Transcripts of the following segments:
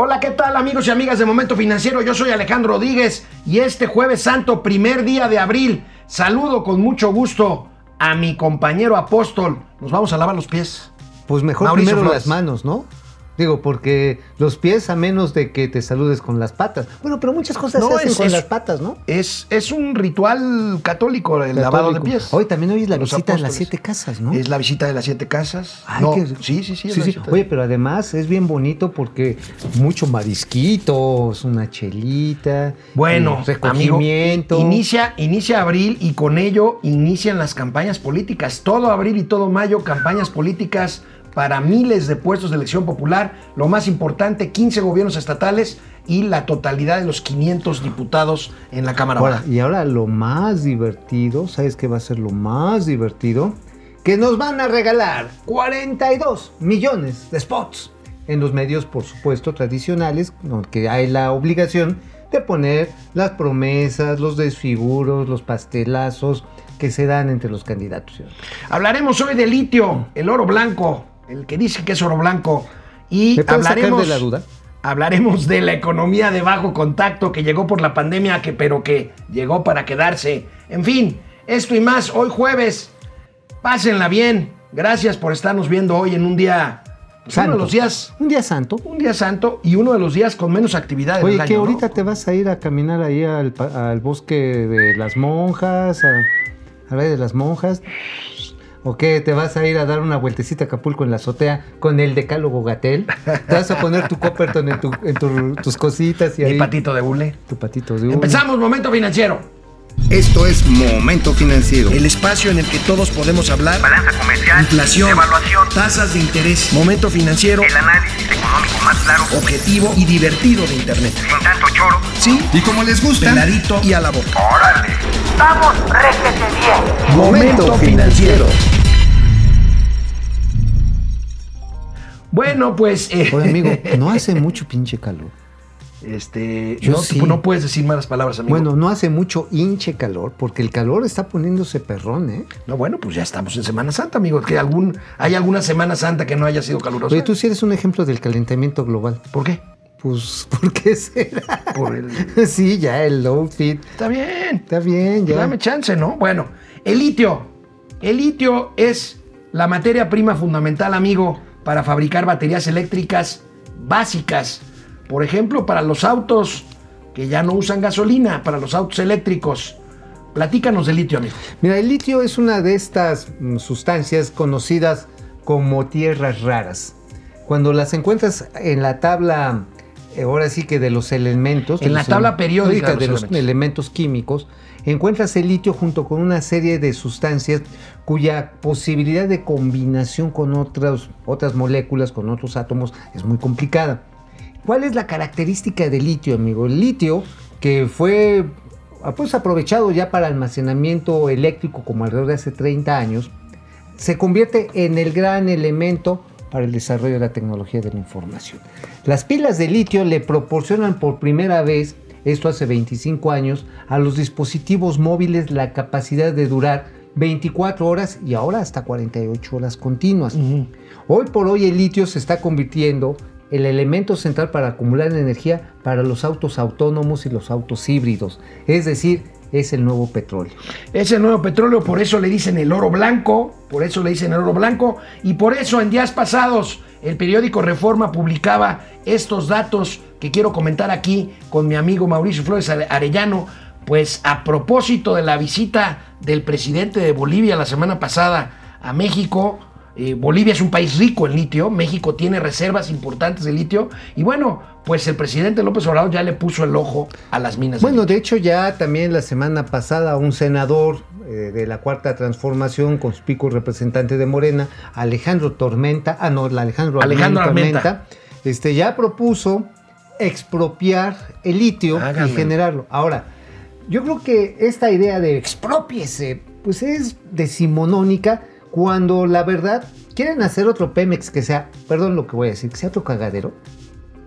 Hola, ¿qué tal amigos y amigas de Momento Financiero? Yo soy Alejandro Rodríguez y este jueves santo, primer día de abril, saludo con mucho gusto a mi compañero apóstol. Nos vamos a lavar los pies. Pues mejor Mauricio primero Flores. las manos, ¿no? Digo, porque los pies a menos de que te saludes con las patas. Bueno, pero muchas cosas No, se hacen es- con es- las patas, ¿no? Es, es un ritual católico el lavado de pies. Hoy también hoy es la Los visita de las siete casas, ¿no? Es la visita de las siete casas. Ay, No, qué- sí, sí, sí. Oye, pero además es bien bonito porque mucho marisquitos, una chelita, Bueno, eh, recogimiento. amigo, inicia, inicia abril y con ello inician las campañas políticas. Todo abril y todo mayo, campañas políticas para miles de puestos de elección popular. Lo más importante, 15 gobiernos estatales y la totalidad de los 500 diputados en la Cámara Ahora, Baja. y ahora lo más divertido, ¿sabes qué va a ser lo más divertido? Que nos van a regalar 42 millones de spots en los medios, por supuesto, tradicionales, que hay la obligación de poner las promesas, los desfiguros, los pastelazos que se dan entre los candidatos. Hablaremos hoy de litio, el oro blanco, el que dice que es oro blanco. Y ¿Me puedes sacar hablaremos de la duda? Hablaremos de la economía de bajo contacto que llegó por la pandemia, que, pero que llegó para quedarse. En fin, esto y más hoy jueves. Pásenla bien. Gracias por estarnos viendo hoy en un día, pues, uno Santo. de los días, Un día santo. un día santo y uno de los días con menos actividad. Oye, que año, ¿no? ahorita te vas a ir a caminar ahí al, al bosque de las monjas, a, a ver de las monjas. ¿O qué? ¿Te vas a ir a dar una vueltecita a Acapulco en la azotea con el decálogo Gatel? ¿Te vas a poner tu Copperton en, tu- en tu- tus cositas y Mi ahí patito de hule. tu patito de uno? Empezamos, momento financiero. Esto es Momento Financiero. El espacio en el que todos podemos hablar. balanza comercial, Inflación, evaluación, tasas de interés, momento financiero, el análisis económico más claro, objetivo y divertido de Internet. sin tanto choro. Sí, Y como les gusta, peladito y a la boca. ¡Órale! ¡Vamos, réjete bien! Momento financiero. Bueno, pues. eh, Oye, amigo, no hace mucho pinche calor. Este. Yo no, sí. no puedes decir malas palabras, amigo. Bueno, no hace mucho hinche calor, porque el calor está poniéndose perrón, ¿eh? No, bueno, pues ya estamos en Semana Santa, amigo. Que algún, hay alguna Semana Santa que no haya sido calurosa. Oye, tú sí eres un ejemplo del calentamiento global. ¿Por qué? Pues, ¿por qué será? Por el. Sí, ya el outfit. Está bien. Está bien, ya. Dame chance, ¿no? Bueno, el litio. El litio es la materia prima fundamental, amigo, para fabricar baterías eléctricas básicas. Por ejemplo, para los autos que ya no usan gasolina, para los autos eléctricos. Platícanos del litio, amigo. Mira, el litio es una de estas mm, sustancias conocidas como tierras raras. Cuando las encuentras en la tabla, ahora sí que de los elementos. En la tabla periódica de de los los elementos. elementos químicos, encuentras el litio junto con una serie de sustancias cuya posibilidad de combinación con otras, otras moléculas, con otros átomos, es muy complicada. ¿Cuál es la característica del litio, amigo? El litio, que fue ah, pues, aprovechado ya para almacenamiento eléctrico como alrededor de hace 30 años, se convierte en el gran elemento para el desarrollo de la tecnología de la información. Las pilas de litio le proporcionan por primera vez, esto hace 25 años, a los dispositivos móviles la capacidad de durar 24 horas y ahora hasta 48 horas continuas. Hoy por hoy el litio se está convirtiendo el elemento central para acumular energía para los autos autónomos y los autos híbridos. Es decir, es el nuevo petróleo. Es el nuevo petróleo, por eso le dicen el oro blanco, por eso le dicen el oro blanco, y por eso en días pasados el periódico Reforma publicaba estos datos que quiero comentar aquí con mi amigo Mauricio Flores Are- Arellano, pues a propósito de la visita del presidente de Bolivia la semana pasada a México, eh, Bolivia es un país rico en litio, México tiene reservas importantes de litio, y bueno, pues el presidente López Obrador ya le puso el ojo a las minas. Bueno, de hecho ya también la semana pasada un senador eh, de la Cuarta Transformación, conspicuo representante de Morena, Alejandro Tormenta, ah no, Alejandro, Alejandro Armenta, Armenta. este, ya propuso expropiar el litio Háganme. y generarlo. Ahora, yo creo que esta idea de expropiese, pues es decimonónica cuando la verdad quieren hacer otro Pemex que sea, perdón lo que voy a decir, que sea otro cagadero.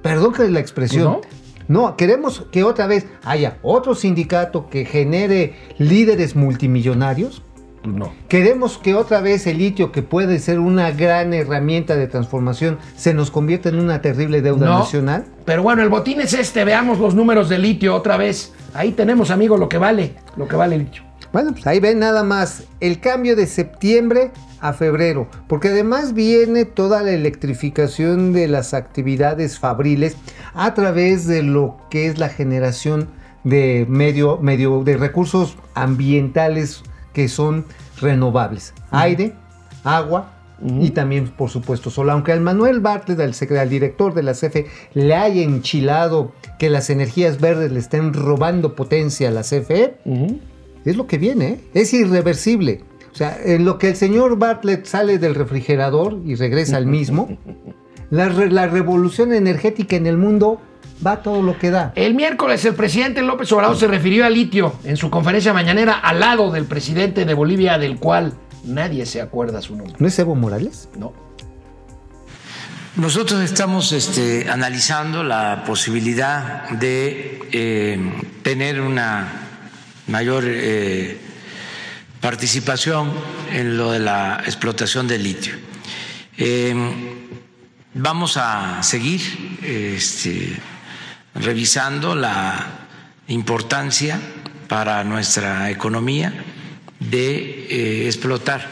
Perdón que la expresión. No, queremos que otra vez haya otro sindicato que genere líderes multimillonarios no. Queremos que otra vez el litio, que puede ser una gran herramienta de transformación, se nos convierta en una terrible deuda No. nacional. Pero bueno, el botín es este. Veamos los números de litio otra vez. Ahí tenemos, amigo, lo que vale. Lo que vale el litio. Bueno, pues ahí ven nada más el cambio de septiembre a febrero, porque además viene toda la electrificación de las actividades fabriles a través de lo que es la generación de medio, medio de recursos ambientales que son renovables, aire, agua y también por supuesto sol. Aunque al Manuel Bartlett, al director de la CFE, le haya enchilado que las energías verdes le estén robando potencia a la CFE, es lo que viene, ¿eh? es irreversible. O sea, en lo que el señor Bartlett sale del refrigerador y regresa al mismo, la, re- la revolución energética en el mundo va a todo lo que da. El miércoles el presidente López Obrador se refirió al litio en su conferencia mañanera al lado del presidente de Bolivia, del cual nadie se acuerda su nombre. ¿No es Evo Morales? No. Nosotros estamos este, analizando la posibilidad de eh, tener una mayor eh, participación en lo de la explotación del litio. Eh, vamos a seguir este, revisando la importancia para nuestra economía de eh, explotar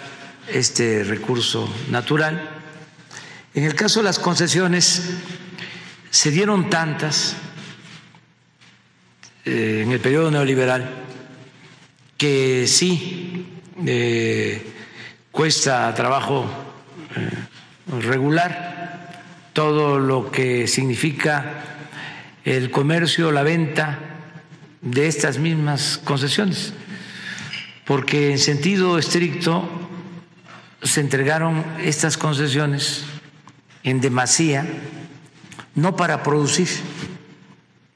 este recurso natural. En el caso de las concesiones, se dieron tantas eh, en el periodo neoliberal que sí eh, cuesta trabajo eh, regular todo lo que significa el comercio, la venta de estas mismas concesiones, porque en sentido estricto se entregaron estas concesiones en demasía, no para producir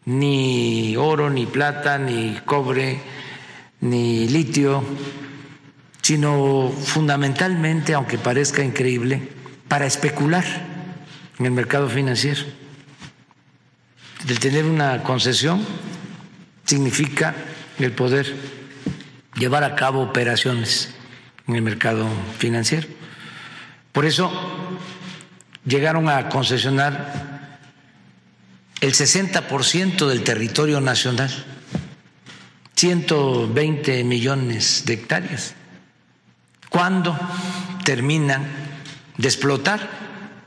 ni oro, ni plata, ni cobre, ni litio, sino fundamentalmente, aunque parezca increíble, para especular en el mercado financiero. El tener una concesión significa el poder llevar a cabo operaciones en el mercado financiero. Por eso llegaron a concesionar el 60% del territorio nacional, 120 millones de hectáreas. ¿Cuándo terminan de explotar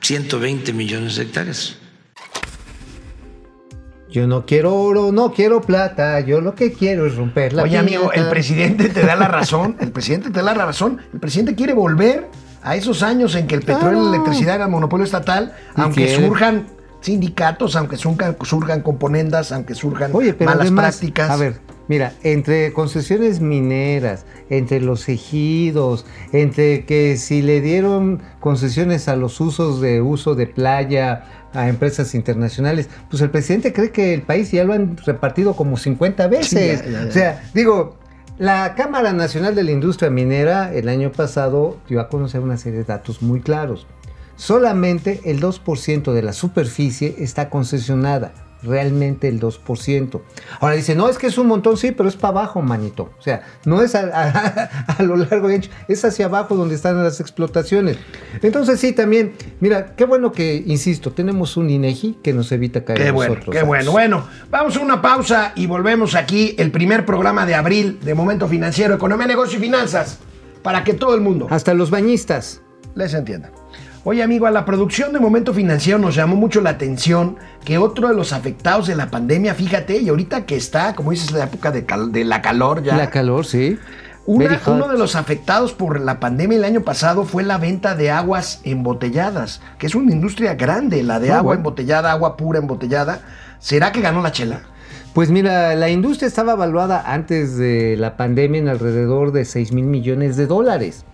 120 millones de hectáreas? Yo no quiero oro, no quiero plata, yo lo que quiero es romper la Oye, amigo, el presidente te da la razón. El presidente te da la razón. El presidente quiere volver a esos años en que el petróleo y la electricidad eran monopolio estatal, Y aunque quiere. surjan sindicatos, aunque surjan, surjan componendas, aunque surjan Oye, pero malas además, prácticas. A ver, mira, entre concesiones mineras, entre los ejidos, entre que si le dieron concesiones a los usos de uso de playa a empresas internacionales, pues el presidente cree que el país ya lo han repartido como 50 veces. Sí, ya, ya, ya. O sea, digo, la Cámara Nacional de la Industria Minera el año pasado dio a conocer una serie de datos muy claros. Solamente el 2% de la superficie está concesionada. Realmente el 2%. Ahora dice, no, es que es un montón, sí, pero es para abajo, manito. O sea, no es a, a- a lo largo y ancho, es hacia abajo donde están las explotaciones. Entonces sí, también, mira, qué bueno que, insisto, tenemos un INEGI que nos evita caer Qué en bueno, nosotros. qué bueno. Bueno, vamos a una pausa y volvemos aquí, el primer programa de abril de Momento Financiero, Economía, Negocio y Finanzas, para que todo el mundo Hasta los bañistas. les entienda. Oye, amigo, a la producción de Momento Financiero nos llamó mucho la atención que otro de los afectados de la pandemia, fíjate, y ahorita que está, como dices, la época de, cal- de la calor ya. La calor, sí. Una- uno de los afectados por la pandemia el año pasado fue la venta de aguas embotelladas, que es una industria grande, la de Ah, agua bueno. embotellada, agua pura embotellada. ¿Será que ganó la chela? Pues mira, la industria estaba evaluada antes de la pandemia en alrededor de 6 mil millones de dólares.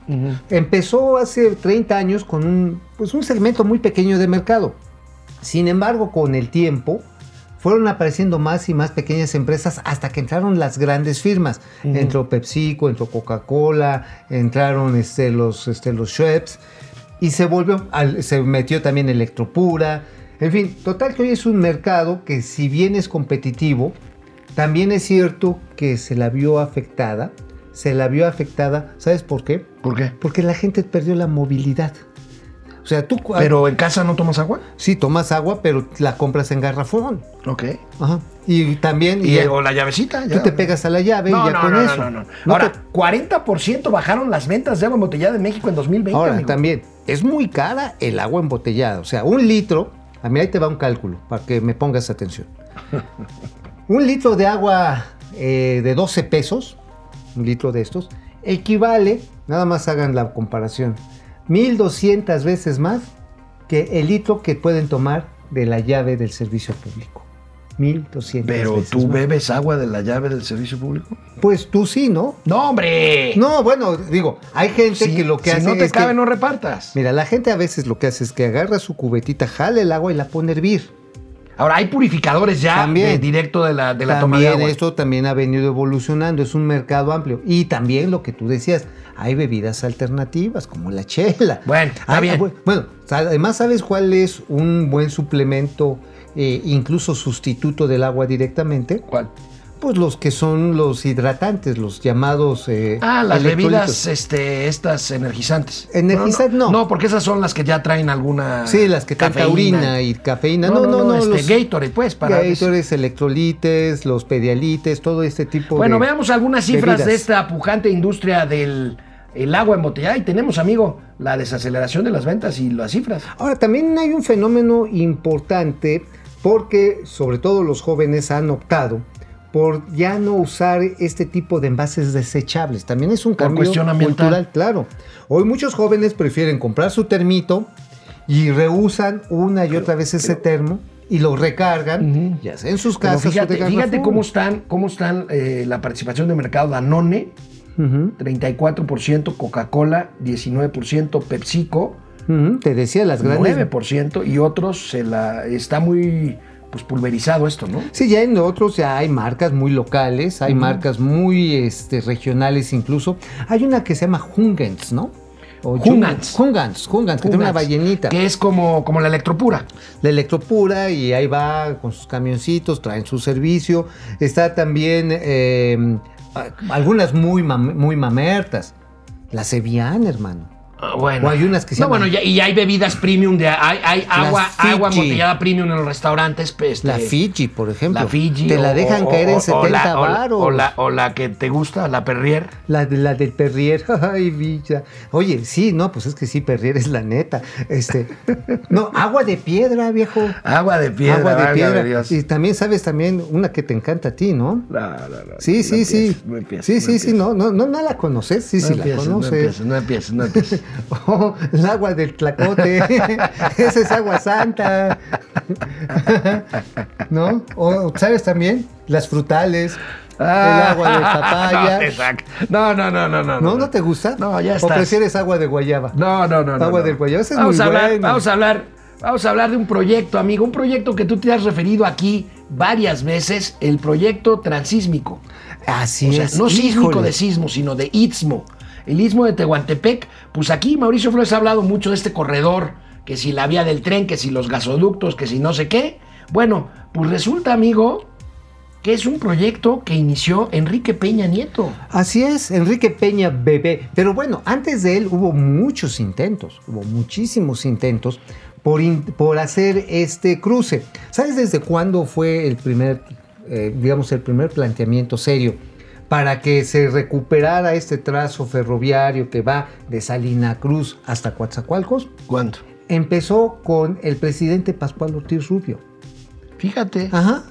Empezó hace 30 años con un, pues un segmento muy pequeño de mercado. Sin embargo, con el tiempo fueron apareciendo más y más pequeñas empresas hasta que entraron las grandes firmas. Entró PepsiCo, entró Coca-Cola, entraron este, los, este, los Schweppes y se volvió, al- se metió también Electropura. En fin, total que hoy es un mercado que si bien es competitivo, también es cierto que se la vio afectada se la vio afectada. ¿Sabes por qué? ¿Por qué? Porque la gente perdió la movilidad. O sea, tú cu- ¿Pero en casa no tomas agua? sí tomas agua, pero la compras en garrafón. Ok. Ajá. Y también ¿Y, o la llavecita? tú ya. te pegas a la llave No, y ya no, con no, eso. no, no, no. No Ahora, te- 40% bajaron las ventas de agua embotellada en México en 2020, Ahora, amigo. también, es muy cara el agua embotellada. O sea, un litro, a mí ahí te va un cálculo para que me pongas atención. un litro de agua eh, de 12 pesos, un litro de estos, equivale, nada más hagan la comparación, 1200 veces más que el litro que pueden tomar de la llave del servicio público. 1200 Pero veces tú bebes agua de la llave del servicio público. Pues tú sí, ¿no? No, hombre. No, bueno, digo, hay gente que lo que si hace no te es cabe, que- no repartas. Mira, la gente a veces lo que hace es que agarra su cubetita, jala el agua y la pone a hervir. Ahora, hay purificadores ya También. de- directo de la, de la toma de agua. esto también ha venido evolucionando, es un mercado amplio. Y también lo que tú decías, hay bebidas alternativas como la chela. Bueno, está Hay- bien. bu- Bueno, además, ¿sabes cuál es un buen suplemento, eh, incluso sustituto del agua directamente? ¿Cuál? Pues los que son los hidratantes, los llamados... eh, Ah, las bebidas, este, estas energizantes. Energizantes, no. No, porque esas son las que ya traen alguna. Sí, las que traen taurina y cafeína. No, no, no, este, los- Gatorade, pues, para. Gatorades, electrolites, los pedialites, todo este tipo Bueno, de. veamos algunas cifras bebidas. de esta pujante industria del el agua embotellada. Y tenemos, amigo, la desaceleración de las ventas y las cifras. Ahora, también hay un fenómeno importante porque, sobre todo, los jóvenes han optado por ya no usar este tipo de envases desechables. También es un cambio cuestión ambiental. cultural, claro. Hoy muchos jóvenes prefieren comprar su termito y reusan una y otra vez ese termo y lo recargan, ya sea en sus Pero casas o de fíjate, cómo están, cómo están eh, la participación de mercado Danone, Ujú, 34%, Coca-Cola, 19%, PepsiCo, Te decía, las grandes 9% y otros se la está muy pues pulverizado esto, ¿no? Sí, ya en otros ya hay marcas muy locales, hay marcas muy este, regionales incluso. Hay una que se llama Hungens, ¿no? O Hungans. Hungans, Hungans, que tiene una ballenita. Que es como, como la electropura. La electropura y ahí va con sus camioncitos, traen su servicio. Está también eh, algunas muy, mam- muy mamertas. La Sevian, hermano. Ah, bueno. O hay unas que se No, llaman- bueno, ya- y hay bebidas premium de hay, hay agua, agua embotellada premium en los restaurantes. pues, este, La Fiji, por ejemplo. La Fiji. Te la o- dejan o- caer o- en o 70 la- o la- varos. O la, o la que te gusta, la Perrier. La, de- la del Perrier, ay, Villa. Oye, sí, no, pues es que sí, Perrier es la neta. Este, no, agua de piedra, viejo. Agua de piedra. agua de piedra. Dios. Y también sabes también una que te encanta a ti, ¿no? No, no, no, Sí, sí, sí. sí, sí, sí, no, no, no, no la conoces, sí, No sí la empieces, no conoces. empieces, no empieces, no empieces. Oh, el agua del tlacote. Esa es agua santa. ¿No? O, ¿sabes también? Las frutales. el agua de papaya. No, saca. no, no, no, no, no. ¿No? ¿No te gusta? No, ya ¿O estás. prefieres agua de guayaba? No, no, no. Agua no. del ese es vamos muy a hablar, bueno. Vamos a hablar, vamos a hablar de un proyecto, amigo. Un proyecto que tú te has referido aquí varias veces, el proyecto transísmico. Así O sea, es. no sísmico de sismo, sino de istmo. El istmo de Tehuantepec. Pues aquí Mauricio Flores ha hablado mucho de este corredor, que si la vía del tren, que si los gasoductos, que si no sé qué. Bueno, pues resulta, amigo, que es un proyecto que inició Enrique Peña Nieto. Así es, Enrique Peña Bebé. Pero bueno, antes de él hubo muchos intentos, hubo muchísimos intentos por, por hacer este cruce. ¿Sabes desde cuándo fue el primer, eh, digamos, el primer planteamiento serio para que se recuperara este trazo ferroviario que va de Salina Cruz hasta Coatzacoalcos? ¿Cuánto? Empezó con el presidente Pascual Ortiz Rubio. Fíjate. Ajá.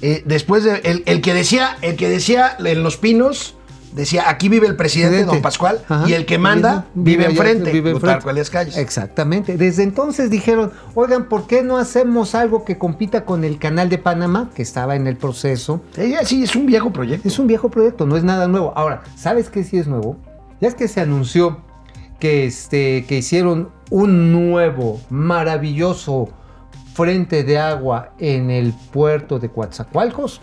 Eh, después de el, el que decía, el que decía en Los Pinos, decía aquí vive el presidente, Presidente. don Pascual, Ajá. y el que manda Vive- vive, allá, enfrente, vive enfrente. Calles. Exactamente. Desde entonces dijeron, oigan, ¿por qué no hacemos algo que compita con el canal de Panamá, que estaba en el proceso? Sí, sí, es un viejo proyecto. Es un viejo proyecto, no es nada nuevo. Ahora, ¿sabes qué sí es nuevo? Ya es que se anunció que, este, que hicieron un nuevo, maravilloso frente de agua en el puerto de Coatzacoalcos.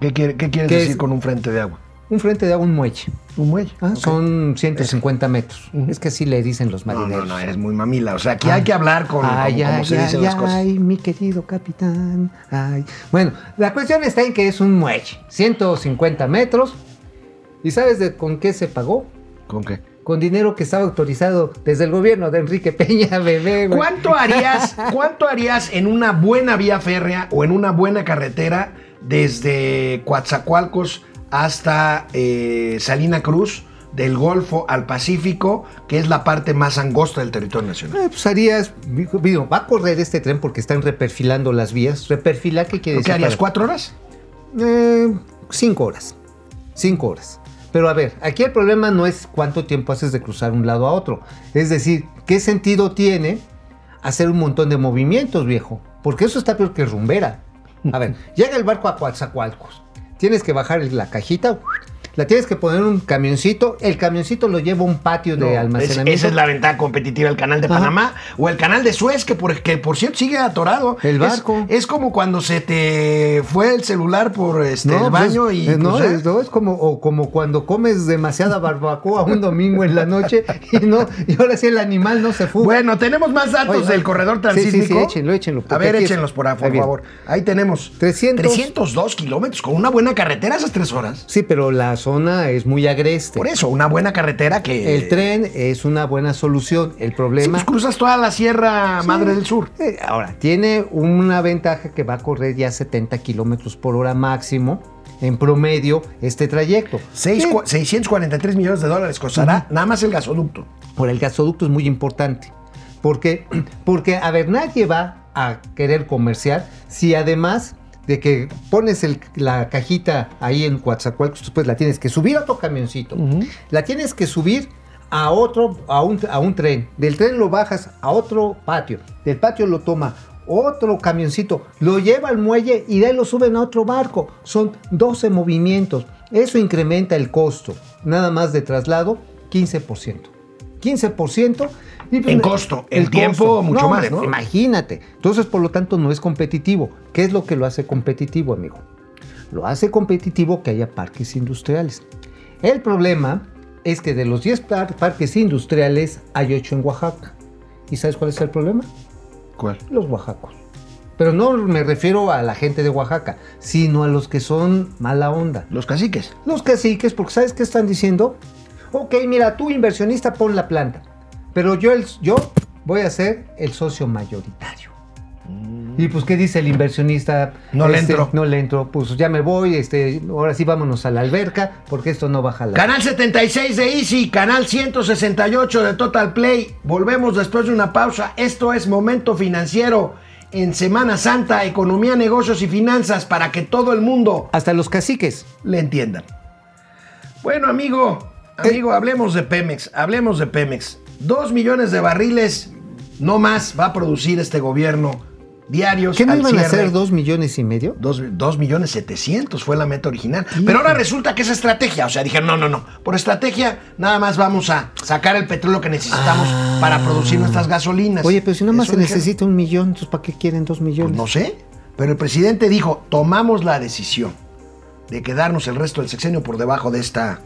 ¿Qué, quiere- qué quieres ¿Qué decir es? con un frente de agua? Un frente de agua, un muelle. Un muelle. Ah, Ok. Son 150 metros. Es que así le dicen los No, marineros. no, no, eres muy mamila. O sea, aquí hay que hablar con Ay, como, como ay, se ay, dicen las cosas. ay, mi querido capitán. Ay. Bueno, la cuestión está en que es un muelle, 150 metros, ¿Y sabes de con qué se pagó? ¿Con qué? Con dinero que estaba autorizado desde el gobierno de Enrique Peña, bebé, güey. ¿Cuánto harías, ¿Cuánto harías en una buena vía férrea o en una buena carretera desde Coatzacoalcos hasta eh, Salina Cruz, del Golfo al Pacífico, que es la parte más angosta del territorio nacional? Eh, pues harías, digo, va a correr este tren porque están reperfilando las vías. ¿Reperfilar qué quiere ¿Qué decir? harías? ¿Cuatro horas? Eh, cinco horas. Cinco horas. Pero a ver, aquí el problema no es cuánto tiempo haces de cruzar un lado a otro. Es decir, ¿qué sentido tiene hacer un montón de movimientos, viejo? Porque eso está peor que rumbera. A ver, llega el barco a Coatzacoalcos. Tienes que bajar la cajita, la tienes que poner en un camioncito. El camioncito lo lleva a un patio de es- almacenamiento. esa es la ventaja competitiva del canal de Ajá. Panamá o el canal de Suez, que por, que por cierto sigue atorado. El barco. Es, como cuando se te fue el celular por este, el pues baño y. eh, no, pues, es, no, es como, o como cuando comes demasiada barbacoa un domingo en la noche y no, y ahora sí el animal no se fuga. Bueno, tenemos más datos Oye, del corredor Sí, sí, sí, transísmico. échenlo, échenlo, A ver, échenlos por, por favor. Ahí tenemos 300. 302 kilómetros con una buena carretera esas tres horas. Sí, pero la zona es muy agreste. Por eso, una buena carretera que. El tren es una buena solución. El problema. pues cruzas toda la Sierra Madre del Sur. Eh, Ahora, tiene una ventaja que va a correr ya 70 kilómetros por hora máximo en promedio este trayecto. Seis Sí, cua- 643 millones de dólares costará nada más el gasoducto. por el gasoducto es muy importante. ¿Por qué? Porque, a ver, nadie va a querer comerciar si además de que pones el- la cajita ahí en Coatzacoalcos, después la tienes que subir a otro camioncito, la tienes que subir a otro, a un, a un tren, del tren lo bajas a otro patio, del patio lo toma otro camioncito, lo lleva al muelle y de ahí lo suben a otro barco. Son 12 movimientos. Eso incrementa el costo, nada más de traslado, 15%. 15%. y pues En costo, en tiempo, mucho más, ¿no? Imagínate. Entonces, por lo tanto, no es competitivo. ¿Qué es lo que lo hace competitivo, amigo? Lo hace competitivo que haya parques industriales. El problema es que de los 10 par- parques industriales hay 8 en Oaxaca. ¿Y sabes cuál es el problema? ¿Cuál? Los oaxacos. Pero no me refiero a la gente de Oaxaca, sino a los que son mala onda. Los caciques. Los caciques, porque ¿sabes qué están diciendo? Ok, mira, tú inversionista pon la planta, pero yo, el, yo voy a ser el socio mayoritario. Y pues, ¿qué dice el inversionista? No le Este, entro. No le entro, pues ya me voy, este, ahora sí vámonos a la alberca, porque esto no baja la... Canal 76 de Easy, canal 168 de Total Play. Volvemos después de una pausa. Esto es Momento Financiero en Semana Santa, economía, negocios y finanzas para que todo el mundo Hasta los caciques. le entiendan. Bueno, amigo, amigo, hablemos de Pemex, hablemos de Pemex. Dos millones de barriles, no más, va a producir este gobierno diarios. ¿Qué no iban a ser dos millones y medio? Dos, dos millones setecientos fue la meta original. Pero ahora resulta que es estrategia. O sea, dijeron, no, no, no. Por estrategia, nada más vamos a sacar el petróleo que necesitamos para producir nuestras gasolinas. Ah. Oye, pero si nada más se dijeron. necesita un millón, entonces ¿para qué quieren dos Pues millones? no sé. Pero el presidente dijo, tomamos la decisión de quedarnos el resto del sexenio por debajo de esta...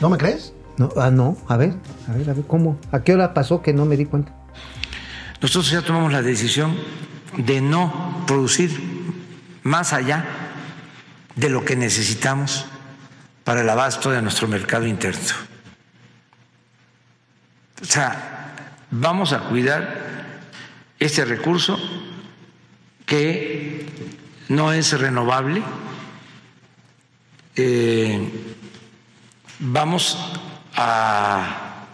¿No me crees? No, ah, no, a ver, a ver, a ver, ¿cómo? ¿A qué hora pasó que no me di cuenta? Nosotros ya tomamos la decisión de no producir más allá de lo que necesitamos para el abasto de nuestro mercado interno. O sea, vamos a cuidar este recurso que no es renovable. Eh, vamos a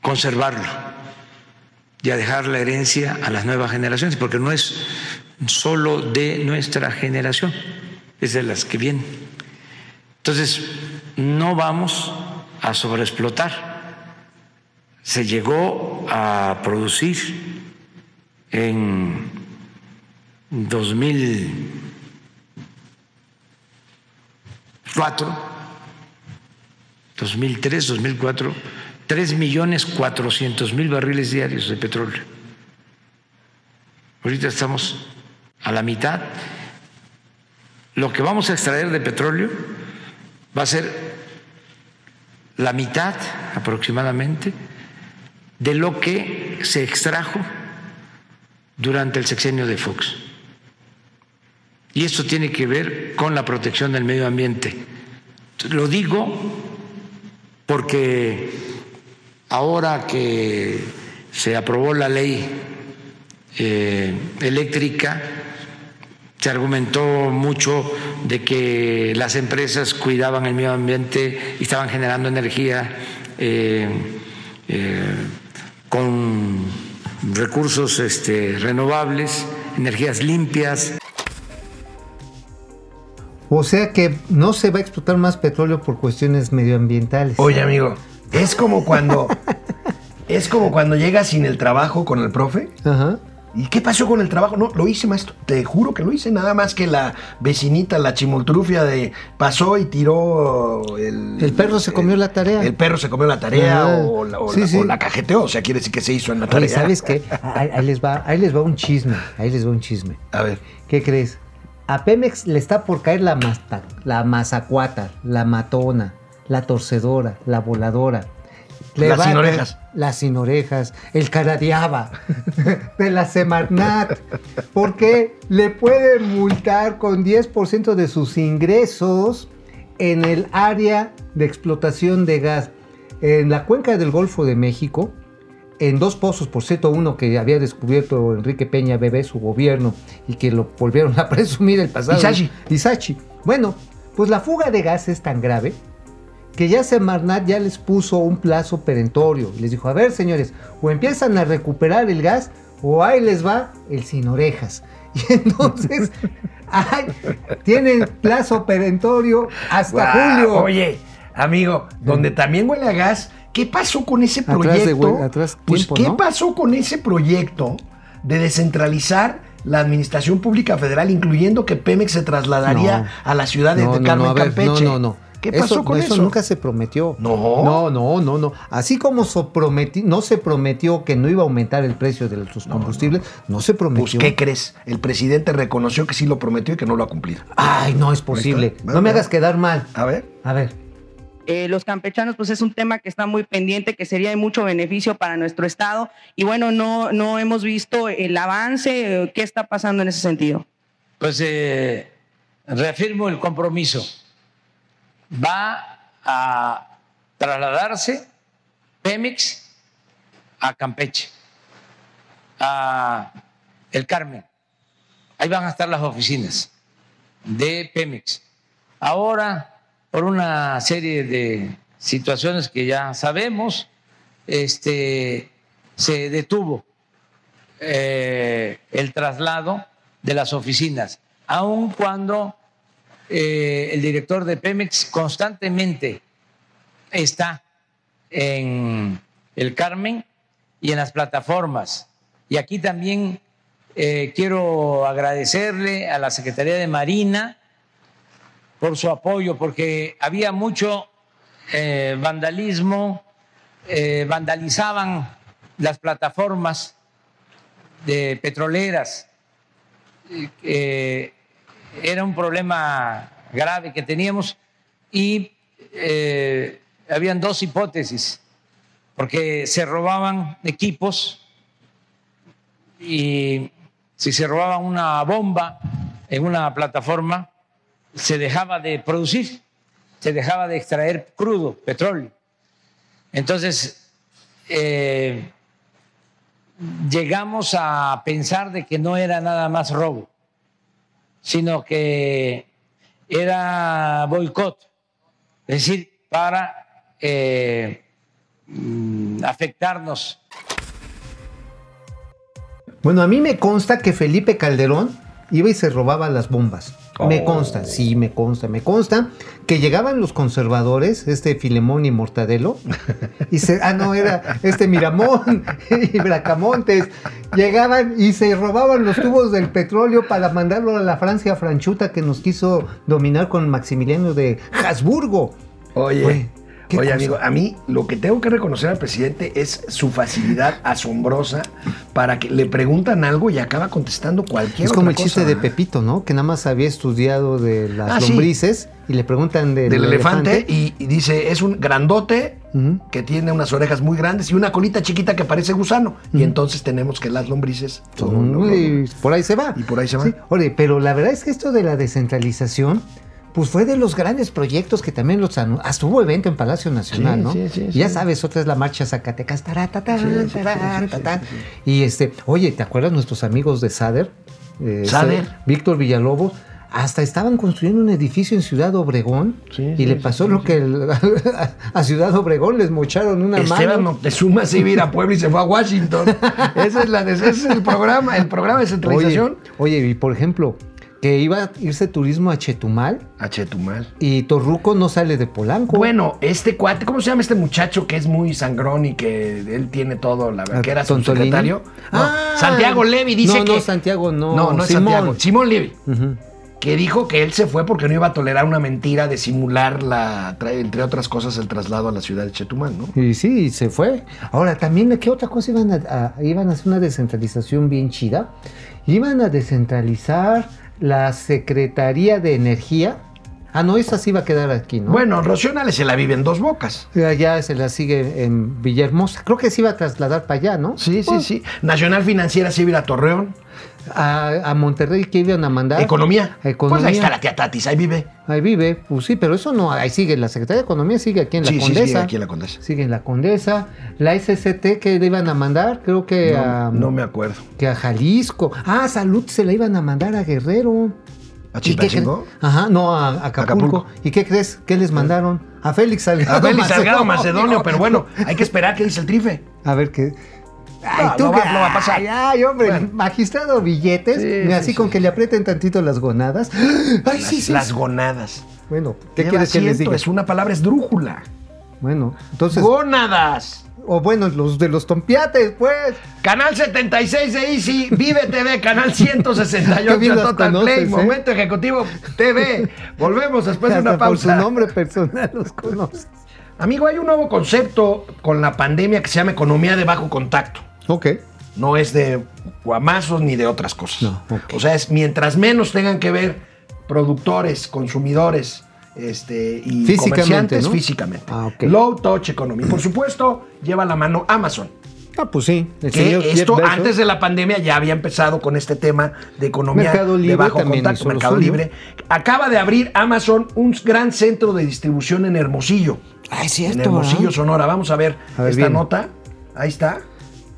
conservarlo y a dejar la herencia a las nuevas generaciones, porque no es solo de nuestra generación, es de las que vienen. Entonces, no vamos a sobreexplotar. Se llegó a producir en 2004, 2003, 2004, 3 millones 400 mil barriles diarios de petróleo. Ahorita estamos a la mitad. Lo que vamos a extraer de petróleo va a ser la mitad aproximadamente de lo que se extrajo durante el sexenio de Fox. Y esto tiene que ver con la protección del medio ambiente. Lo digo porque ahora que se aprobó la ley eh, eléctrica, se argumentó mucho de que las empresas cuidaban el medio ambiente y estaban generando energía eh, eh, con recursos este, renovables, energías limpias. O sea que no se va a explotar más petróleo por cuestiones medioambientales. Oye, amigo, es como cuando. es como cuando llegas sin el trabajo con el profe. Ajá. ¿Y qué pasó con el trabajo? No, lo hice, maestro. Te juro que lo hice. Nada más que la vecinita, la chimoltrufia de pasó y tiró el. El perro se comió la tarea. El perro se comió la tarea Ah, o, la, o sí, la- sí. o la cajeteó. O sea, quiere decir que se hizo en la tarea. Oye, ¿sabes qué? Ahí, ahí les va, ahí les va un chisme. Ahí les va un chisme. A ver. ¿Qué crees? A Pemex le está por caer la, masta- la mazacuata, la matona, la torcedora, la voladora. Le Las sin orejas. Las sin orejas, el caradiaba de la Semarnat. Porque le pueden multar con 10% de sus ingresos en el área de explotación de gas. En la cuenca del Golfo de México, en dos pozos, por cierto, uno que había descubierto Enrique Peña Bebé, su gobierno, y que lo volvieron a presumir el pasado. Isachi. Isachi. Bueno, pues la fuga de gas es tan grave que ya Semarnat ya les puso un plazo perentorio. Les dijo, a ver, señores, o empiezan a recuperar el gas, o ahí les va el sin orejas. Y entonces, ay, tienen plazo perentorio hasta julio. Oye, amigo, donde también huele a gas, ¿qué pasó con ese Atrás de proyecto? pues, ¿qué ¿no? pasó con ese proyecto de descentralizar la administración pública federal, incluyendo que Pemex se trasladaría No. a la ciudad de, No, Carmen no, ver, Campeche? no, no, no. ¿Qué pasó Eso- con eso? eso? nunca se prometió. No. No, no, no, no. Así como so prometi- no se prometió que no iba a aumentar el precio de los combustibles, no, se Pues, prometió. ¿qué crees? El presidente reconoció que sí lo prometió y que no lo ha cumplido. Ay, no es posible. No me hagas quedar mal. A ver. A ver. Eh, los campechanos, pues es un tema que está muy pendiente, que sería de mucho beneficio para nuestro estado. Y bueno, no, no hemos visto el avance. ¿Qué está pasando en ese sentido? Pues eh, reafirmo el compromiso. Va a trasladarse Pemex a Campeche, a El Carmen. Ahí van a estar las oficinas de Pemex. Ahora, por una serie de situaciones que ya sabemos, este, se detuvo eh, el traslado de las oficinas, aun cuando eh, el director de Pemex constantemente está en el Carmen y en las plataformas. Y aquí también eh, quiero agradecerle a la Secretaría de Marina por su apoyo, porque había mucho eh, vandalismo, eh, vandalizaban las plataformas de petroleras. eh, era un problema grave que teníamos y habían dos hipótesis, porque se robaban equipos y si se robaba una bomba en una plataforma, se dejaba de producir, se dejaba de extraer crudo, petróleo. Entonces, eh, llegamos a pensar de que no era nada más robo, sino que era boicot, es decir, para eh, afectarnos Bueno, a mí me consta que Felipe Calderón iba y se robaba las bombas. Me Oh. consta, sí, me consta, me consta que llegaban los conservadores, este Filemón y Mortadelo, y se, ah, no, era este Miramón y Bracamontes, llegaban y se robaban los tubos del petróleo para mandarlo a la Francia franchuta que nos quiso dominar con Maximiliano de Habsburgo. Oye, Oye, ¿qué oye cosa? amigo, a mí lo que tengo que reconocer al presidente es su facilidad asombrosa para que le preguntan algo y acaba contestando cualquier Es como el chiste cosa, de ¿eh? Pepito, ¿no? Que nada más había estudiado de las Ah, sí. lombrices y le preguntan del, del elefante, Y, y dice, es un grandote que tiene unas orejas muy grandes y una colita chiquita que parece gusano. Y entonces tenemos que las lombrices son y por ahí se va. Y por ahí se va. Sí, Oye, pero la verdad es que esto de la descentralización, pues fue de los grandes proyectos que también los anu- hasta hubo evento en Palacio Nacional, Sí, ¿no? sí, sí, Y ya sí. sabes, otra es la marcha Zacatecas, tarán, tatán. Y este, oye, ¿te acuerdas nuestros amigos de Sader? Eh, Sader. Víctor Villalobos. Hasta estaban construyendo un edificio en Ciudad Obregón Sí, y sí, le pasó sí, lo sí. que el- a Ciudad Obregón les mocharon una Esteban mano. Moctezuma se iba a ir a Puebla y se fue a Washington. ese, es la, ese es el programa, el programa de Oye, centralización. oye, y por ejemplo, que iba a irse turismo a Chetumal A Chetumal. y Torruco no sale de Polanco. Bueno, este cuate, ¿cómo se llama este muchacho que es muy sangrón y que él tiene todo, la verdad, que era su secretario? No, Ah. Santiago Levi dice No, que... no, Santiago, no, No, no es Simón. Santiago. Simón Levi. Que dijo que él se fue porque no iba a tolerar una mentira de simular la, entre otras cosas, el traslado a la ciudad de Chetumal, ¿no? Y sí, se fue. Ahora, también, ¿qué otra cosa iban a, a- iban a hacer una descentralización bien chida? Iban a descentralizar la Secretaría de Energía. Ah, no, esa sí va a quedar aquí, ¿no? Bueno, Rocío Nales se la vive en dos bocas. Ya se la sigue en Villahermosa. Creo que se iba a trasladar para allá, ¿no? Sí, sí, Pues, sí. Nacional Financiera se iba a Torreón. A, a Monterrey que iban a mandar. Economía. Economía. Pues ahí está la tía Tatis, ahí vive. Ahí vive, pues sí, pero eso no, ahí sigue, la Secretaría de Economía sigue aquí en la sí, Condesa. sí, aquí en la Condesa. Sigue en la Condesa. La SCT que le iban a mandar, creo que a, No, no me acuerdo. que a Jalisco. Ah, Salud se la iban a mandar a Guerrero. ¿A ¿Y qué Chilpancingo? Ajá, no, a, a Acapulco. Acapulco. ¿Y qué crees? ¿Qué les mandaron? A Félix Salgado. A Félix Salgado Macedonio, pero bueno, hay que esperar qué dice el trife. A ver qué. No, no va- qué- no va a pasar. Ay, ay, hombre, Bueno. magistrado billetes, Sí, así sí. con que le aprieten tantito las gonadas. Ay, Las, sí, sí. las gonadas. Bueno, ¿qué Lleva quieres que les asiento, diga? Es una palabra esdrújula. Bueno, entonces. Gónadas. O bueno, los de los tompiates, pues. Canal 76 de Easy, Vive TV, Canal Qué 168 bien las Total conoces, Play, ¿eh? Momento Ejecutivo TV. Volvemos después de una por su pausa. nombre personal los conoces. Amigo, hay un nuevo concepto con la pandemia que se llama economía de bajo contacto. Ok. No es de guamazos ni de otras cosas. No. O sea, es mientras menos tengan que ver productores, consumidores este, y Físicamente, comerciantes ¿no? físicamente. Ah, ok. Low touch economy. Por supuesto, lleva la mano Amazon. Ah, pues sí. El Que señor esto Bezos. antes de la pandemia ya había empezado con este tema de economía Mercado de Libre bajo contacto, Mercado. Libre. Acaba de abrir Amazon un gran centro de distribución en Hermosillo. Ah, es en cierto. Hermosillo, ¿verdad? Sonora. Vamos a ver, A ver, esta nota. Ahí está.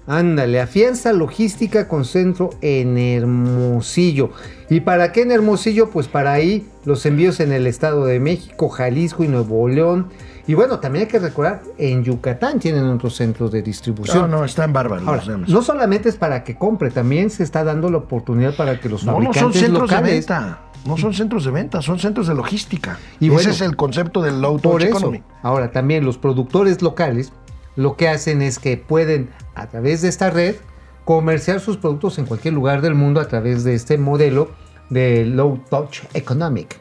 Ándale, afianza logística con centro en Hermosillo. ¿Y para qué en Hermosillo? Pues para ahí los envíos en el Estado de México, Jalisco y Nuevo León. Y bueno, también hay que recordar, en Yucatán tienen otros centros de distribución. No, no, están bárbaros. Ahora, no solamente es para que compre, también se está dando la oportunidad para que los No, no son centros de venta. No son centros de venta, son centros de logística. Y Ese bueno, es el concepto del low touch economy. ahora también los productores locales lo que hacen es que pueden a través de esta red comerciar sus productos en cualquier lugar del mundo a través de este modelo de low touch economic.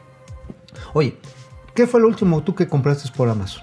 Oye, ¿qué fue lo último tú que compraste por Amazon?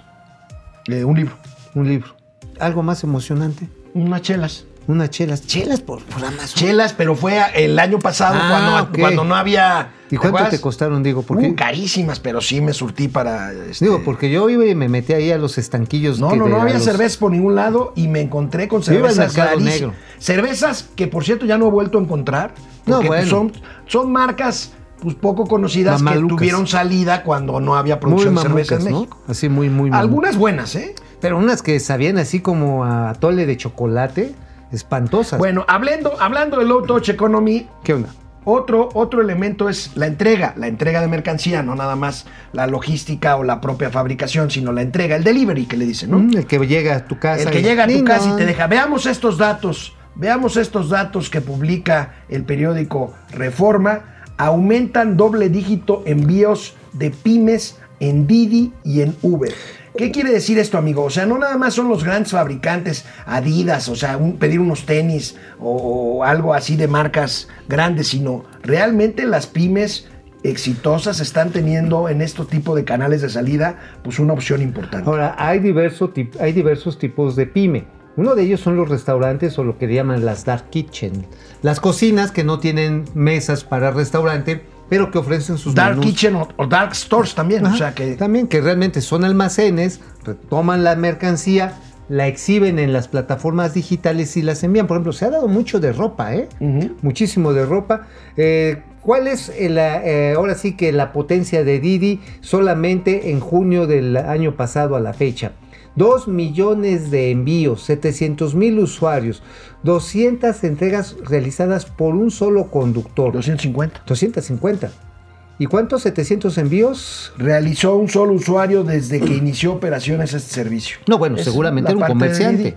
Eh, un libro, Un libro. ¿Algo más emocionante? unas chelas. Unas chelas. Chelas por, por Amazon. Chelas, pero fue el año pasado Ah, cuando, ok. cuando no había. ¿Y cuánto te costaron, digo? Porque, Uh, carísimas, pero sí me surtí para. este, digo, porque yo iba y me metí ahí a los estanquillos. No, que no, no había los- cervezas por ningún lado y me encontré con Yo iba cervezas negro. Cervezas que, por cierto, ya no he vuelto a encontrar. No, pues, bueno. son, son marcas pues, poco conocidas que tuvieron salida cuando no había producción de cerveza en mamucas, ¿no? México. Así muy, muy mamucas. Algunas buenas, ¿eh? Pero unas que sabían así como a tole de chocolate, espantosas. Bueno, hablando, hablando de low touch economy, ¿qué onda? otro, otro elemento es la entrega, la entrega de mercancía, no nada más la logística o la propia fabricación, sino la entrega, el delivery que le dicen, ¿no? Mm, el que llega a tu casa. El que y- llega a tu casa y te deja. Veamos estos datos. Veamos estos datos que publica el periódico Reforma. Aumentan doble dígito envíos de pymes en Didi y en Uber. ¿Qué quiere decir esto, amigo? O sea, no nada más son los grandes fabricantes, Adidas, o sea, pedir unos tenis o, algo así de marcas grandes, sino realmente las pymes exitosas están teniendo en estos tipos de canales de salida, pues una opción importante. Ahora, hay, diverso hay diversos tipos de pyme. Uno de ellos son los restaurantes o lo que llaman las dark kitchen. Las cocinas que no tienen mesas para restaurante, pero que ofrecen sus Dark menús. Kitchen o, o Dark Stores también, Ajá, o sea que También que realmente son almacenes, retoman la mercancía, la exhiben en las plataformas digitales y las envían. Por ejemplo, se ha dado mucho de ropa, ¿eh? Muchísimo de ropa. Eh, ¿Cuál es el, eh, ahora sí que la potencia de Didi solamente en junio del año pasado a la fecha? 2 millones de envíos, 700 mil usuarios, 200 entregas realizadas por un solo conductor. 250. 250. ¿Y cuántos 700 envíos? Realizó un solo usuario desde que inició operaciones este servicio. No, bueno, Es seguramente era un comerciante.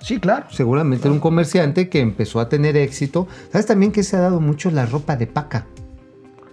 Sí, claro. Seguramente era un comerciante que empezó a tener éxito. ¿Sabes también que se ha dado mucho la ropa de paca?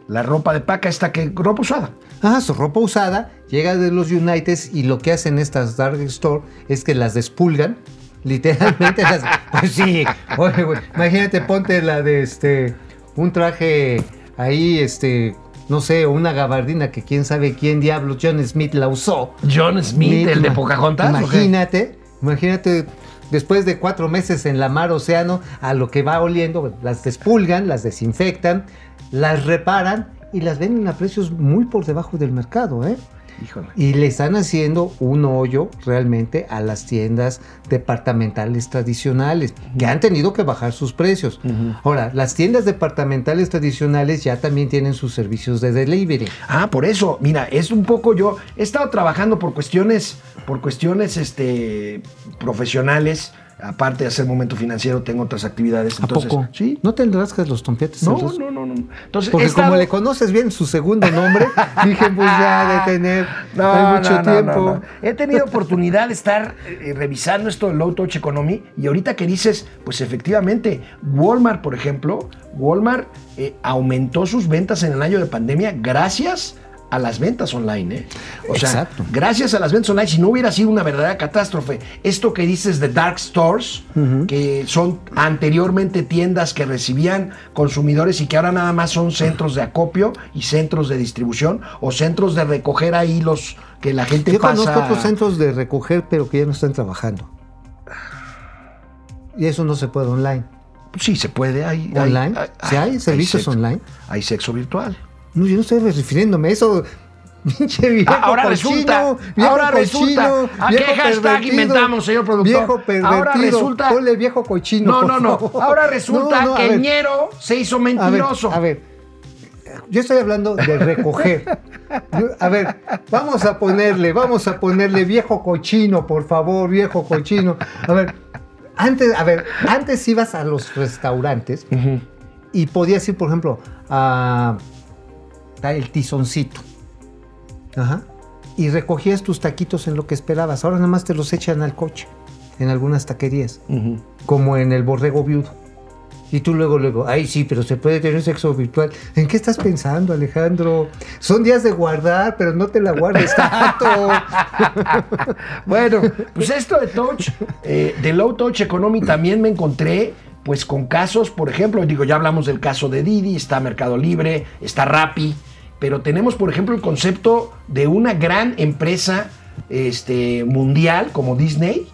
La ropa de paca esta que ropa usada. Ah, su ropa usada llega de los Uniteds y lo que hacen estas Dark Store es que las despulgan. Literalmente las. Pues sí. Oye, güey, imagínate, ponte la de este. Un traje ahí, este. No sé, una gabardina que quién sabe quién diablos John Smith la usó. John Smith, el de Pocahontas. Imagínate, imagínate, después de cuatro meses en la mar océano, a lo que va oliendo, las despulgan, las desinfectan, las reparan y las venden a precios muy por debajo del mercado, ¿eh? Híjole. Y le están haciendo un hoyo realmente a las tiendas departamentales tradicionales, que han tenido que bajar sus precios. Ahora, las tiendas departamentales tradicionales ya también tienen sus servicios de delivery. Ah, por eso, mira, es un poco yo he estado trabajando por cuestiones por cuestiones este profesionales, aparte de hacer momento financiero, tengo otras actividades, ¿A entonces, poco? sí. ¿No te rascas los tompiates? No, los- no, no, no. Entonces, Porque estado- como le conoces bien su segundo nombre, dije, pues ya de tener No, hay mucho no, no, tiempo. He tenido oportunidad de estar eh, revisando esto del low touch economy y ahorita que dices, pues efectivamente, Walmart, por ejemplo, Walmart eh, aumentó sus ventas en el año de pandemia gracias a las ventas online. ¿eh? O sea, Exacto. gracias a las ventas online, si no hubiera sido una verdadera catástrofe, esto que dices de dark stores, que son anteriormente tiendas que recibían consumidores y que ahora nada más son centros de acopio y centros de distribución o centros de recoger ahí los que la gente Yo pasa. conozco otros centros de recoger, pero que ya no están trabajando. Y eso no se puede online. Sí, se puede. Hay, hay- ¿Online? ¿Sí hay servicios sexo- online? Hay sexo virtual. No, yo no estoy refiriéndome a eso. Pinche viejo Ah, ahora cochino, resulta, viejo ahora resulta. cochino, ¿A qué viejo hashtag pervertido, inventamos, señor productor? Viejo pervertido. Ahora resulta- Ponle viejo cochino. No, no, no. favor. Ahora resulta No, que ver, Ñero se hizo A ver, mentiroso. a ver, yo estoy hablando de recoger. Yo- a ver, vamos a ponerle, vamos a ponerle viejo cochino, por favor, viejo cochino. A ver, antes, a ver, antes ibas a los restaurantes y podías ir, por ejemplo, a, el tizoncito. Ajá. Y recogías tus taquitos en lo que esperabas. Ahora nada más te los echan al coche en algunas taquerías como en el borrego viudo. Y tú luego, luego, ay, sí, pero se puede tener sexo virtual. ¿En qué estás pensando, Alejandro? Son días de guardar, pero no te la guardes tanto. Bueno, pues esto de touch, eh, de low touch economy también me encontré pues con casos, por ejemplo, digo, ya hablamos del caso de Didi, está Mercado Libre, está Rappi, pero tenemos, por ejemplo, el concepto de una gran empresa este, mundial como Disney,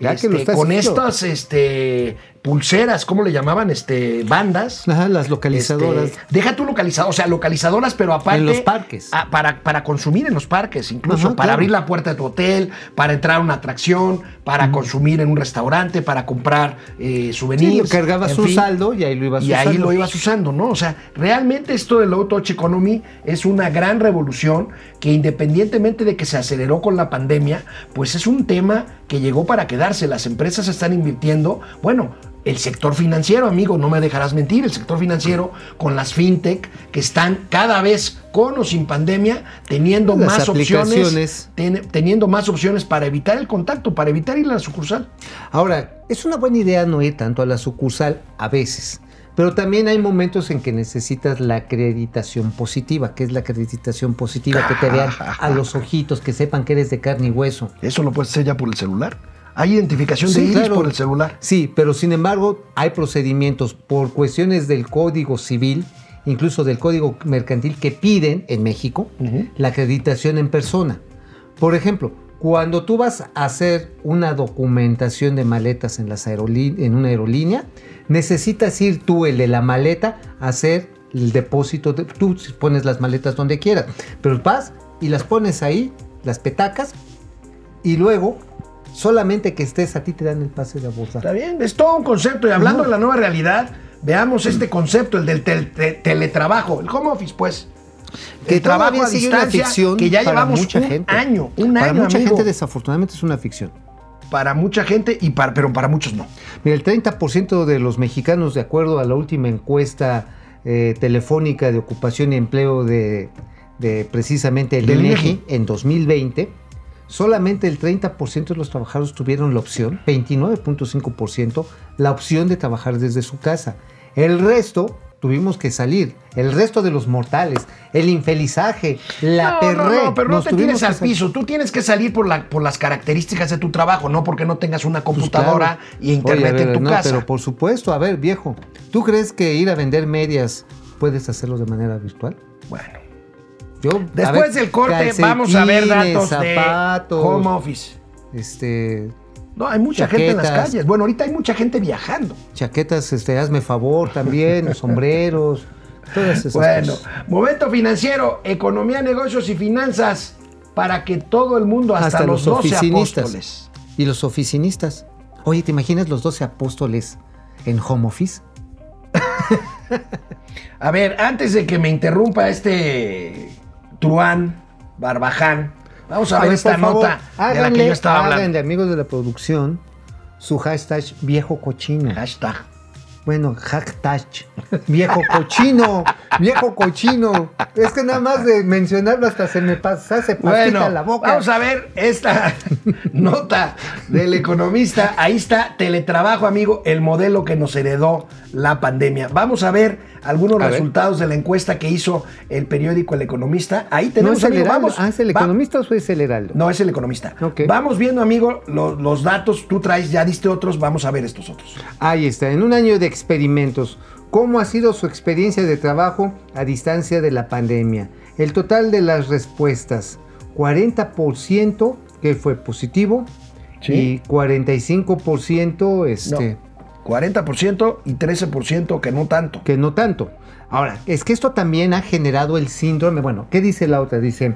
Ya que lo este, con estas este, pulseras, ¿cómo le llamaban? Este, bandas. Ajá, las localizadoras. Este, deja tu localizador, o sea, localizadoras, pero aparte. En los parques. para, para consumir en los parques, incluso, Ajá, para claro. abrir la puerta de tu hotel, para entrar a una atracción, para consumir en un restaurante, para comprar eh, Sí, souvenirs. lo cargabas fin. saldo y ahí lo ibas Y ahí usando. lo ibas usando, ¿no? O sea, realmente esto del low touch economy es una gran revolución que independientemente de que se aceleró con la pandemia, pues es un tema que llegó para quedarse. Las empresas están invirtiendo, bueno, el sector financiero, amigo, no me dejarás mentir, el sector financiero con las fintech que están cada vez con o sin pandemia teniendo Las más opciones, ten- teniendo más opciones para evitar el contacto, para evitar ir a la sucursal. Ahora, es una buena idea no ir tanto a la sucursal a veces, pero también hay momentos en que necesitas la acreditación positiva, que es la acreditación positiva que te vean a los ojitos, que sepan que eres de carne y hueso. Eso lo puedes hacer ya por el celular. Hay identificación de iris claro. por el celular. Sí, pero sin embargo hay procedimientos por cuestiones del Código Civil, incluso del Código Mercantil, que piden en México Ujú. la acreditación en persona. Por ejemplo, cuando tú vas a hacer una documentación de maletas en, las en una aerolínea, necesitas ir tú, el de la maleta, a hacer el depósito. De, tú pones las maletas donde quieras, pero vas y las pones ahí, las petacas, y luego Solamente que estés, a ti te dan el pase de abordar. Está bien, es todo un concepto. Y hablando de la nueva realidad, veamos este concepto, el del tel- te- teletrabajo, el home office, pues. Que trabajo a distancia, ficción que ya llevamos mucha un gente. año, un Para año, mucha amigo. gente, desafortunadamente, es una ficción. Para mucha gente, y para, pero para muchos no. Mira, el 30% de los mexicanos, de acuerdo a la última encuesta eh, telefónica de ocupación y empleo de, de precisamente el INEGI INEGI. en 2020, solamente el 30% de los trabajadores tuvieron la opción, 29.5%, la opción de trabajar desde su casa. El resto tuvimos que salir. El resto de los mortales, el infelizaje, la no, perré. no, no, pero no te tienes al piso. Tú tienes que salir por, la, por las características de tu trabajo, no porque no tengas una Pues computadora claro. y internet Oye, a ver, en tu no, casa. Pero por supuesto, a ver, viejo, ¿tú crees que ir a vender medias puedes hacerlo de manera virtual? Bueno. Yo, Después ver, del corte vamos a ver datos zapatos, de home office. este, No, hay mucha gente en las calles. Bueno, ahorita hay mucha gente viajando. chaquetas, este, hazme favor también, sombreros, todas esas Bueno, cosas. momento financiero, economía, negocios y finanzas para que todo el mundo, hasta, Hasta los, los 12 oficinistas. apóstoles. Y los oficinistas. Oye, ¿te imaginas los 12 apóstoles en home office? A ver, antes de que me interrumpa este Truán, Barbaján, vamos a, ver ver, esta favor, nota de la que háganle- yo estaba hablando. háganle, amigos de la producción, su hashtag viejo cochino. Hashtag. Bueno, hashtag viejo cochino, viejo cochino. Es que nada más de mencionarlo hasta se me pasa, se Bueno, la boca. vamos a ver esta nota del economista. Ahí está, teletrabajo, amigo, el modelo que nos heredó la pandemia. Vamos a ver algunos A ver. resultados de la encuesta que hizo el periódico El Economista. Ahí ¿No tenemos, es el amigo, Heraldo? vamos. Ah, ¿es el va- economista o es el Heraldo? No, es el economista. Vamos viendo, amigo, lo- los datos. Tú traes, ya diste otros, vamos a ver estos otros. Ahí está, en un año de experimentos, ¿cómo ha sido su experiencia de trabajo a distancia de la pandemia? El total de las respuestas, 40% que fue positivo Sí. y 45% este, 40% y 13% que no tanto. que no tanto. Ahora, es que esto también ha generado el síndrome. Bueno, ¿qué dice la otra? Dice,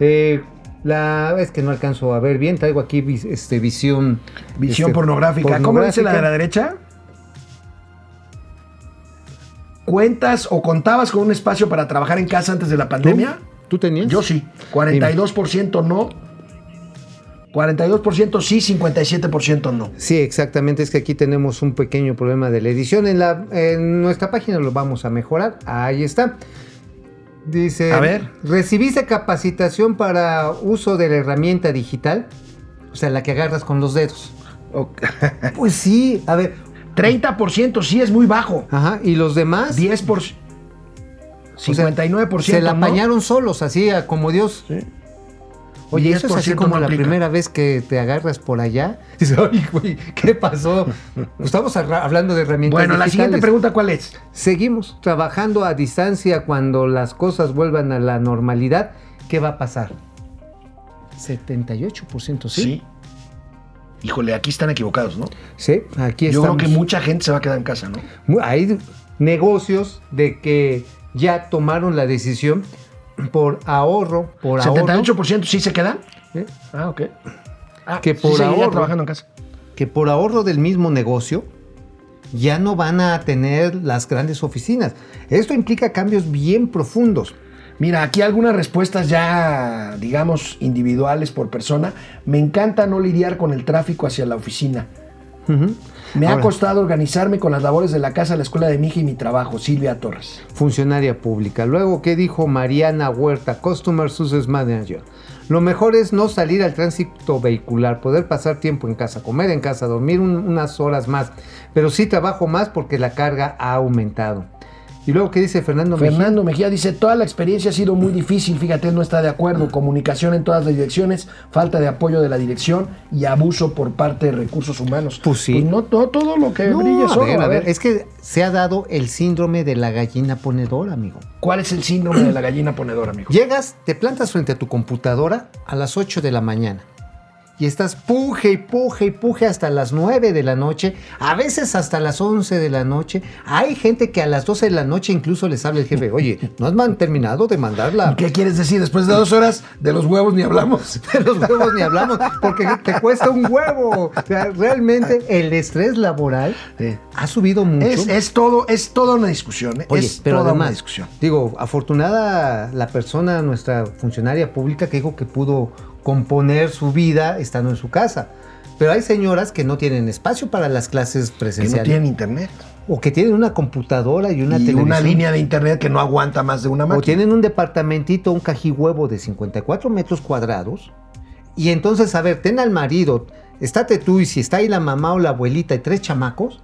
eh, la es que no alcanzo a ver bien, traigo aquí vis- este, visión. Visión este, pornográfica. ¿Cómo dice la de la pornográfica. derecha? ¿Cuentas o contabas con un espacio para trabajar en casa antes de la pandemia? ¿Tú tenías? Yo sí. 42% no. 42% sí, 57% no. Sí, exactamente. Es que aquí tenemos un pequeño problema de la edición. En, la, en nuestra página lo vamos a mejorar. Ahí está. Dice, A ver. ¿recibiste capacitación para uso de la herramienta digital? O sea, la que agarras con los dedos. Pues sí, a ver. 30% sí es muy bajo. Ajá, ¿y los demás? 10%. O sea, 59% Se la no. apañaron solos, así como Dios. Sí. Oye, eso es así 10% como no la aplica. primera vez que te agarras por allá. Dices, ay, güey, ¿qué pasó? Estamos arra- hablando de herramientas Bueno, la siguiente pregunta, ¿cuál es? Seguimos trabajando a distancia cuando las cosas vuelvan a la normalidad. ¿Qué va a pasar? 78% sí. Híjole, aquí están equivocados, ¿no? Sí, aquí Yo estamos. creo que mucha gente se va a quedar en casa, ¿no? Hay negocios de que ya tomaron la decisión por ahorro, por ahorro, ¿78% sí se quedan? ¿eh? Ah, ok. Ah, Que por ahorro. trabajando en casa. que por ahorro del mismo negocio ya no van a tener las grandes oficinas. Esto implica cambios bien profundos. Mira, aquí algunas respuestas ya, digamos, individuales por persona. Me encanta no lidiar con el tráfico hacia la oficina. Me ha costado organizarme con las labores de la casa, la escuela de mi hija y mi trabajo. Silvia Torres. funcionaria pública. Luego, ¿qué dijo Mariana Huerta, Customer Success Manager? Lo mejor es no salir al tránsito vehicular, poder pasar tiempo en casa, comer en casa, dormir un- unas horas más, pero sí trabajo más porque la carga ha aumentado. Y luego, ¿qué dice Fernando Mejía? Fernando Mejía dice, toda la experiencia ha sido muy difícil, fíjate, él no está de acuerdo, comunicación en todas las direcciones, falta de apoyo de la dirección y abuso por parte de recursos humanos. Pues sí. no, no todo lo que No, brille es a oro, ver, a ver. es que se ha dado el síndrome de la gallina ponedora, amigo. ¿Cuál es el síndrome de la gallina ponedora, amigo? Llegas, te plantas frente a tu computadora a las 8 de la mañana y estás puje y puje y puje hasta las 9 de la noche, a veces hasta las 11 de la noche. Hay gente que a las 12 de la noche incluso les habla el jefe, oye, no has terminado de mandar la... ¿Qué quieres decir? Después de dos horas, de los huevos ni hablamos. De los huevos ni hablamos, porque te cuesta un huevo. O sea, realmente el estrés laboral Sí. ha subido mucho. Es, es todo, es toda una discusión. ¿eh? Oye, es pero toda además, una discusión. digo, afortunada la persona, nuestra funcionaria pública, que dijo que pudo componer su vida estando en su casa. Pero hay señoras que no tienen espacio para las clases Que presenciales. no tienen internet. O que tienen una computadora y una y televisión. una línea de internet que no aguanta más de una O máquina. tienen un departamentito, un cajihuevo de 54 metros cuadrados. Y entonces, a ver, ten al marido, estate tú y si está ahí la mamá o la abuelita y tres chamacos,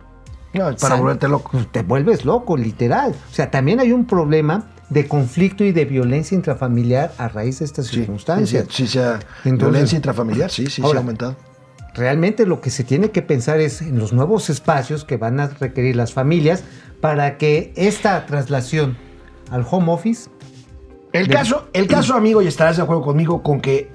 No, para volverte loco. pues te vuelves loco, literal. O sea, también hay un problema de conflicto y de violencia intrafamiliar a raíz de estas Sí, circunstancias. Sí, sí, sea Entonces- violencia intrafamiliar, sí, sí, ha aumentado. Realmente lo que se tiene que pensar es en los nuevos espacios que van a requerir las familias para que esta traslación al home office El de- caso, el caso, amigo, y estarás de acuerdo conmigo con que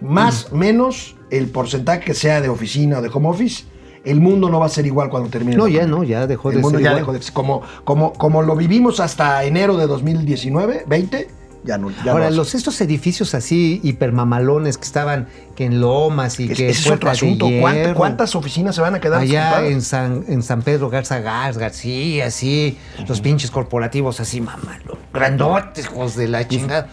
más menos el porcentaje que sea de oficina o de home office, el mundo no va a ser igual cuando termine. No, la ya pandemia. no, ya dejó El de mundo ser ya igual. dejó de. Como, como, como lo vivimos hasta enero de 2019, 20, ya no. Ya Ahora, no los estos edificios así hipermamalones que estaban que en Lomas y Es- que ese es otro asunto. ¿Cuánta- Hierro, ¿Cuántas oficinas se van a quedar allá en San, en San Pedro Garza Gar- García, así, los pinches corporativos así, mamá, los grandotes, hijos de la chingada.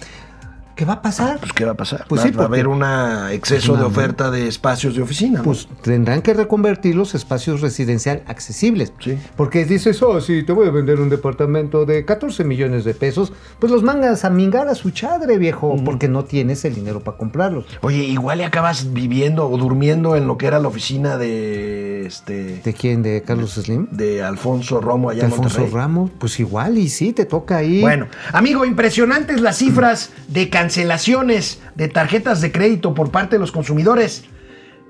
¿Qué va a pasar? Pues, ¿qué va a pasar? Pues va, sí, va a haber un exceso de oferta de espacios de oficina. ¿no? Pues tendrán que reconvertir los espacios residencial accesibles. Sí. Porque dices, oh, sí, te voy a vender un departamento de 14 millones de pesos, pues los mangas a mingar a su chadre, viejo, porque no tienes el dinero para comprarlos. Oye, igual y acabas viviendo o durmiendo en lo que era la oficina de este ¿De quién? ¿De Carlos Slim? de Alfonso Romo allá ¿De en Alfonso. Ramos? Pues igual, y sí, te toca ahí. Bueno, amigo, impresionantes las cifras de cancelaciones de tarjetas de crédito por parte de los consumidores.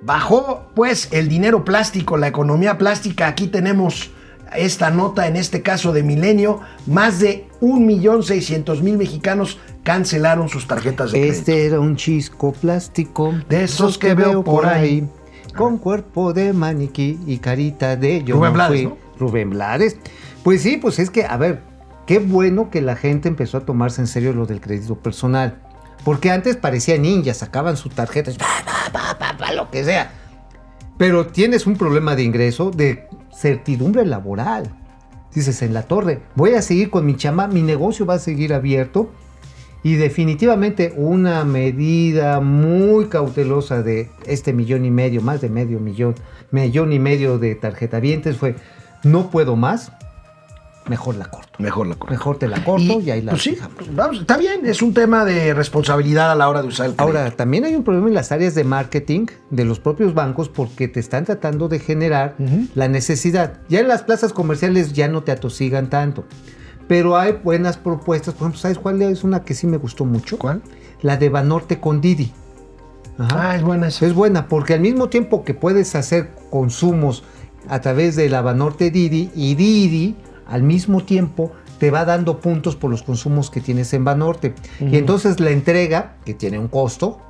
Bajó pues el dinero plástico, la economía plástica. Aquí tenemos esta nota, en este caso de Milenio, más de 1.600.000 mexicanos cancelaron sus tarjetas de crédito. Este era un chisco plástico. De esos que veo por ahí. Con cuerpo de maniquí y carita de yo. Rubén no Blades, fui. ¿no? Rubén Blades. Pues sí, pues es que, a ver, qué bueno que la gente empezó a tomarse en serio lo del crédito personal. Porque antes parecía ninja, sacaban su tarjeta, pa, pa, pa, lo que sea. Pero tienes un problema de ingreso, de certidumbre laboral. Dices, en la torre, voy a seguir con mi chamba, mi negocio va a seguir abierto. Y definitivamente una medida muy cautelosa de este millón y medio, más de medio millón, millón y medio de tarjetavientes fue, no puedo más, mejor la corto. Mejor la correcta. Mejor te la corto y, ahí la pues sí, pues vamos, está bien, es un tema de responsabilidad a la hora de usar el crédito. Ahora, también hay un problema en las áreas de marketing de los propios bancos porque te están tratando de generar la necesidad. Ya en las plazas comerciales ya no te atosigan tanto. Pero hay buenas propuestas. Por ejemplo, ¿sabes cuál es una que sí me gustó mucho? ¿Cuál? La de Banorte con Didi. Ajá. Ah, es buena esa. Es buena porque al mismo tiempo que puedes hacer consumos a través de la Banorte Didi y Didi al mismo tiempo te va dando puntos por los consumos que tienes en Banorte. Y entonces la entrega, que tiene un costo,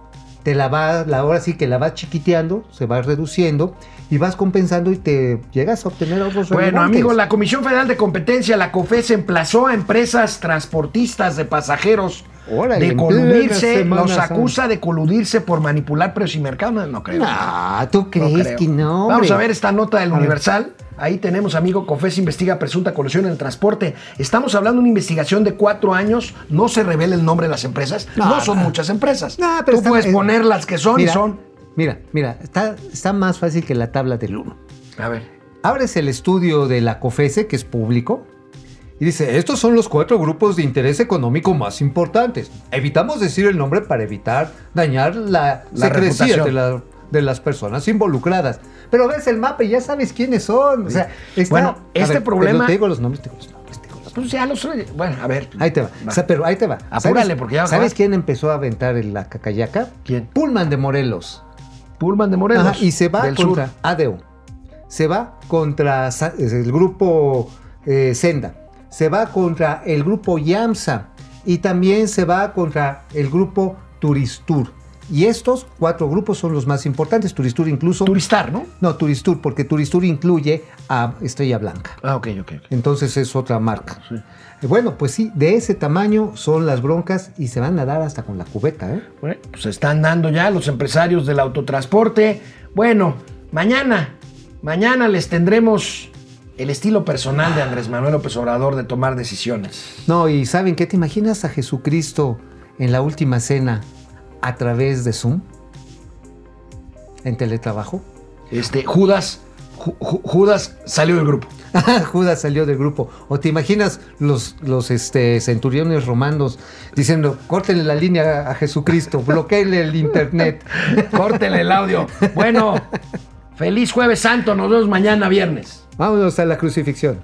te la va, la ahora sí que la vas chiquiteando, se va reduciendo y vas compensando y te llegas a obtener ahorros Bueno, relevantes. amigo, la Comisión Federal de Competencia, la COFES, emplazó a empresas transportistas de pasajeros Órale, de coludirse, los acusa de coludirse por manipular precios y mercado. No, no creo. No, ¿tú crees que no? Vamos hombre? a ver esta nota del. Universal. Ahí tenemos, amigo, COFES investiga presunta colusión en el transporte. Estamos hablando de una investigación de cuatro años. No se revela el nombre de las empresas. No, No, son muchas empresas. No, pero Tú puedes poner las que son mira, y son. Mira, mira, está, está más fácil que la tabla del 1. A ver. Abres el estudio de la COFESE, que es público, y dice, estos son los cuatro grupos de interés económico más importantes. Evitamos decir el nombre para evitar dañar la, La secrecía de, la- de las personas involucradas. Pero ves el mapa y ya sabes quiénes son. O sea, está- Bueno, este ver, problema- Te, digo los nombres, te digo los nombres, te digo los nombres. Pues ya lo soy. Bueno, a ver. Ahí te va. O sea, pero ahí te va. Apúrale, ¿Sabes- porque ya va a ¿Sabes quién empezó a aventar el- la cacayaca? ¿Quién? Pullman de Morelos. Pullman de Morelos. Ajá, y se va del contra sur. ADEO. Se va contra el grupo eh, Senda. Se va contra el grupo YAMSA. Y también se va contra el grupo Turistur. Y estos cuatro grupos son los más importantes. Turistur incluso... Turistar, ¿no? no, Turistur, porque Turistur incluye a Estrella Blanca. Ah, ok, ok. ok. Entonces es otra marca. Eh, Bueno, pues sí, de ese tamaño son las broncas y se van a dar hasta con la cubeta, ¿eh? Bueno, pues están dando ya los empresarios del autotransporte. Bueno, mañana, mañana les tendremos el estilo personal de Andrés Manuel López Obrador de tomar decisiones. No, y ¿saben qué? ¿Te imaginas a Jesucristo en la última cena a través de Zoom? En teletrabajo. Este, Judas, Ju- Ju- Judas salió del grupo. Judas salió del grupo. O te imaginas los, los este, centuriones romanos diciendo, córtenle la línea a Jesucristo, bloqueenle el internet. Córtenle el audio. Bueno, feliz jueves santo, nos vemos mañana viernes. Vámonos a la crucifixión.